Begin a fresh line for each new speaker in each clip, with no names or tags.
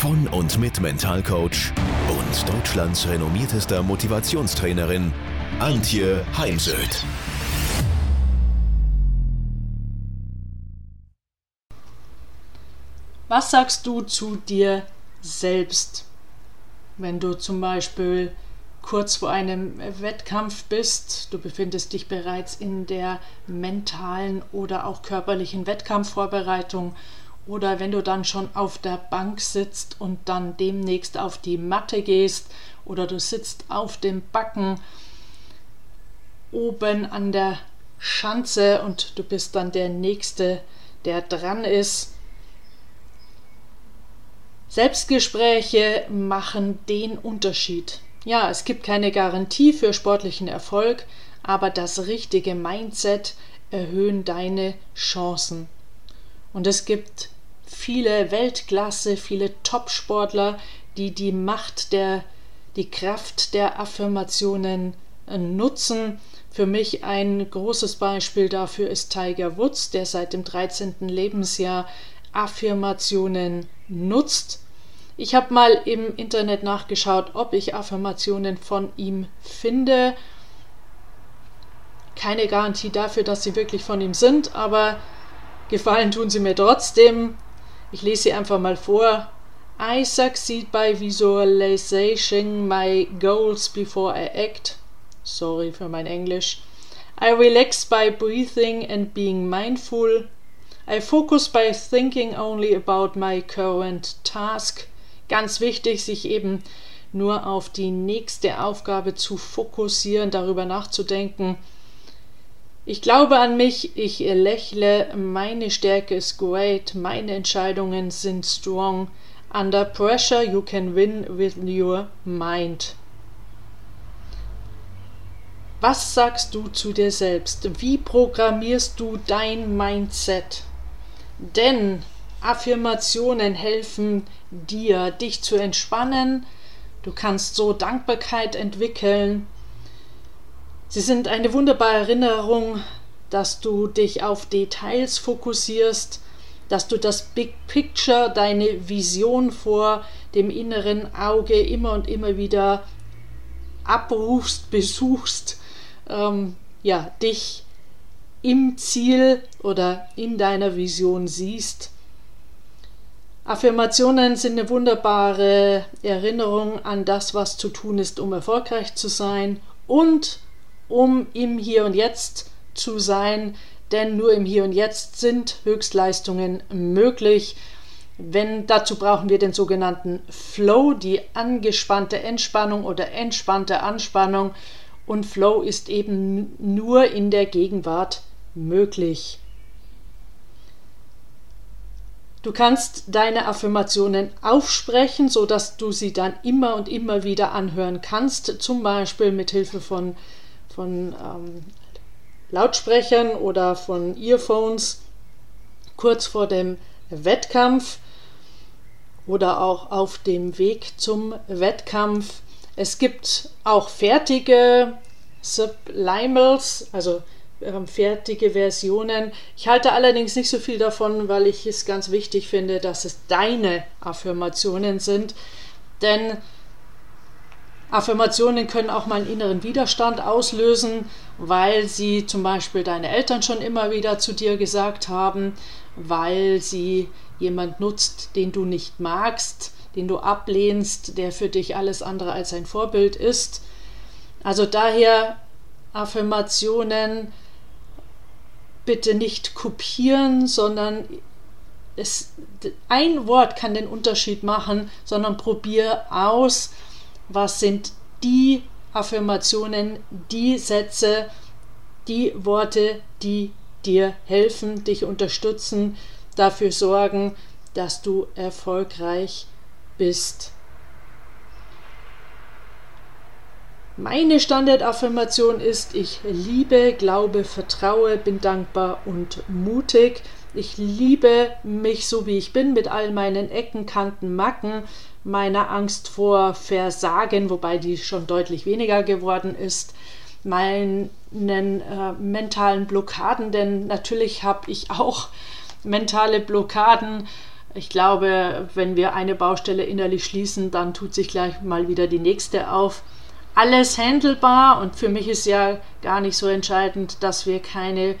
von und mit Mentalcoach und Deutschlands renommiertester Motivationstrainerin Antje Heimsöth.
Was sagst du zu dir selbst, wenn du zum Beispiel kurz vor einem Wettkampf bist, du befindest dich bereits in der mentalen oder auch körperlichen Wettkampfvorbereitung oder wenn du dann schon auf der Bank sitzt und dann demnächst auf die Matte gehst oder du sitzt auf dem Backen oben an der Schanze und du bist dann der Nächste, der dran ist. Selbstgespräche machen den Unterschied. Ja, es gibt keine Garantie für sportlichen Erfolg, aber das richtige Mindset erhöhen deine Chancen. Und es gibt viele Weltklasse, viele Top-Sportler, die die Macht der, die Kraft der Affirmationen äh, nutzen. Für mich ein großes Beispiel dafür ist Tiger Woods, der seit dem 13. Lebensjahr Affirmationen nutzt. Ich habe mal im Internet nachgeschaut, ob ich Affirmationen von ihm finde. Keine Garantie dafür, dass sie wirklich von ihm sind, aber gefallen tun sie mir trotzdem. Ich lese sie einfach mal vor. I succeed by visualizing my goals before I act. Sorry für mein Englisch. I relax by breathing and being mindful. I focus by thinking only about my current task. Ganz wichtig, sich eben nur auf die nächste Aufgabe zu fokussieren, darüber nachzudenken, ich glaube an mich, ich lächle, meine Stärke ist great, meine Entscheidungen sind strong. Under pressure you can win with your mind. Was sagst du zu dir selbst? Wie programmierst du dein Mindset? Denn Affirmationen helfen dir, dich zu entspannen. Du kannst so Dankbarkeit entwickeln Sie sind eine wunderbare Erinnerung, dass du dich auf Details fokussierst, dass du das Big Picture, deine Vision vor dem inneren Auge immer und immer wieder abrufst, besuchst, ähm, ja, dich im Ziel oder in deiner Vision siehst. Affirmationen sind eine wunderbare Erinnerung an das, was zu tun ist, um erfolgreich zu sein und um im Hier und Jetzt zu sein, denn nur im Hier und Jetzt sind Höchstleistungen möglich. Wenn dazu brauchen wir den sogenannten Flow, die angespannte Entspannung oder entspannte Anspannung. Und Flow ist eben nur in der Gegenwart möglich. Du kannst deine Affirmationen aufsprechen, sodass du sie dann immer und immer wieder anhören kannst, zum Beispiel mit Hilfe von von ähm, Lautsprechern oder von Earphones kurz vor dem Wettkampf oder auch auf dem Weg zum Wettkampf. Es gibt auch fertige Sublimals, also ähm, fertige Versionen. Ich halte allerdings nicht so viel davon, weil ich es ganz wichtig finde, dass es deine Affirmationen sind. Denn Affirmationen können auch mal einen inneren Widerstand auslösen, weil sie zum Beispiel deine Eltern schon immer wieder zu dir gesagt haben, weil sie jemand nutzt, den du nicht magst, den du ablehnst, der für dich alles andere als ein Vorbild ist. Also daher Affirmationen bitte nicht kopieren, sondern es, ein Wort kann den Unterschied machen, sondern probier aus, was sind die Affirmationen, die Sätze, die Worte, die dir helfen, dich unterstützen, dafür sorgen, dass du erfolgreich bist. Meine Standardaffirmation ist, ich liebe, glaube, vertraue, bin dankbar und mutig. Ich liebe mich so, wie ich bin, mit all meinen Ecken, Kanten, Macken, meiner Angst vor Versagen, wobei die schon deutlich weniger geworden ist, meinen äh, mentalen Blockaden, denn natürlich habe ich auch mentale Blockaden. Ich glaube, wenn wir eine Baustelle innerlich schließen, dann tut sich gleich mal wieder die nächste auf. Alles handelbar und für mich ist ja gar nicht so entscheidend, dass wir keine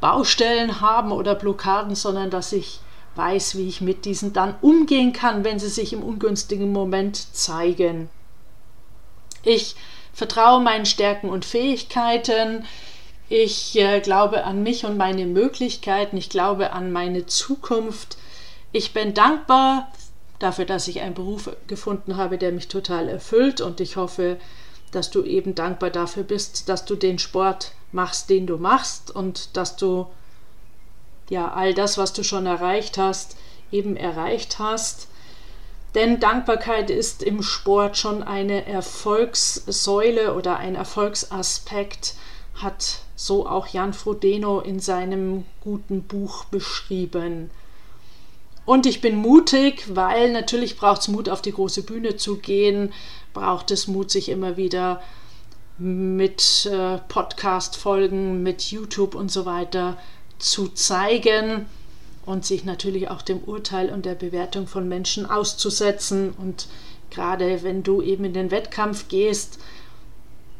Baustellen haben oder Blockaden, sondern dass ich weiß, wie ich mit diesen dann umgehen kann, wenn sie sich im ungünstigen Moment zeigen. Ich vertraue meinen Stärken und Fähigkeiten. Ich äh, glaube an mich und meine Möglichkeiten. Ich glaube an meine Zukunft. Ich bin dankbar dafür, dass ich einen Beruf gefunden habe, der mich total erfüllt. Und ich hoffe, dass du eben dankbar dafür bist, dass du den Sport machst, den du machst und dass du ja all das, was du schon erreicht hast, eben erreicht hast. Denn Dankbarkeit ist im Sport schon eine Erfolgssäule oder ein Erfolgsaspekt, hat so auch Jan Frodeno in seinem guten Buch beschrieben. Und ich bin mutig, weil natürlich braucht es Mut, auf die große Bühne zu gehen, braucht es Mut, sich immer wieder mit äh, Podcast-Folgen, mit YouTube und so weiter zu zeigen und sich natürlich auch dem Urteil und der Bewertung von Menschen auszusetzen. Und gerade wenn du eben in den Wettkampf gehst,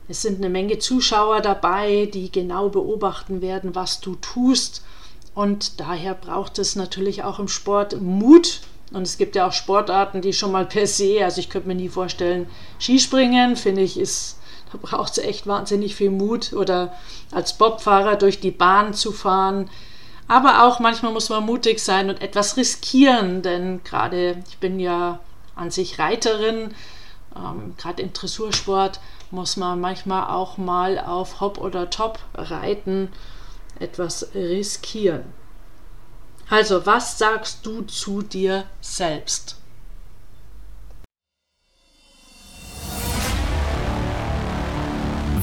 es sind eine Menge Zuschauer dabei, die genau beobachten werden, was du tust. Und daher braucht es natürlich auch im Sport Mut. Und es gibt ja auch Sportarten, die schon mal per se, also ich könnte mir nie vorstellen, Skispringen, finde ich, ist da braucht es echt wahnsinnig viel Mut oder als Bobfahrer durch die Bahn zu fahren. Aber auch manchmal muss man mutig sein und etwas riskieren, denn gerade ich bin ja an sich Reiterin, ähm, gerade im Dressursport muss man manchmal auch mal auf Hop oder Top reiten, etwas riskieren. Also, was sagst du zu dir selbst?